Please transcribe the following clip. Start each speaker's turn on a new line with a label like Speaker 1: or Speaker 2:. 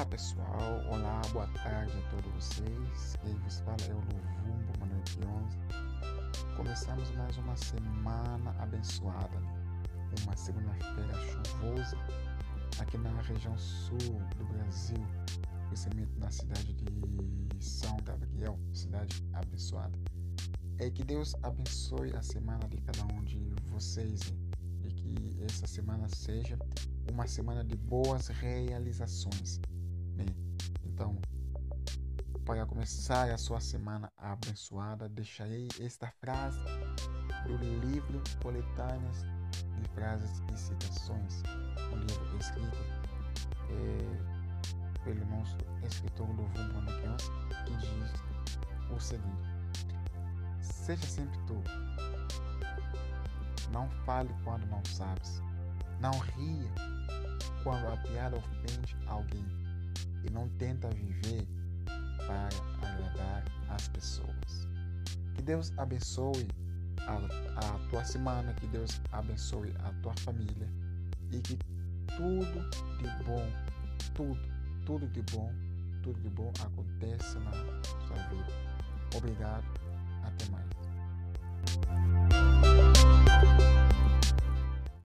Speaker 1: Olá pessoal, olá, boa tarde a todos vocês. Quem vos fala é o Luvumbo Manuel Pionze. Começamos mais uma semana abençoada, uma segunda-feira chuvosa aqui na região sul do Brasil, principalmente na cidade de São Gabriel, cidade abençoada. É que Deus abençoe a semana de cada um de vocês e que essa semana seja uma semana de boas realizações. Então, para começar a sua semana abençoada, deixarei esta frase do livro Coletâneas de Frases e Citações, um livro escrito é, pelo nosso escritor Louvor Monaquians, que diz o seguinte: Seja sempre tu. Não fale quando não sabes. Não ria quando a piada ofende alguém não tenta viver para agradar as pessoas. Que Deus abençoe a, a tua semana, que Deus abençoe a tua família e que tudo de bom, tudo, tudo de bom, tudo de bom aconteça na sua vida. Obrigado, até mais.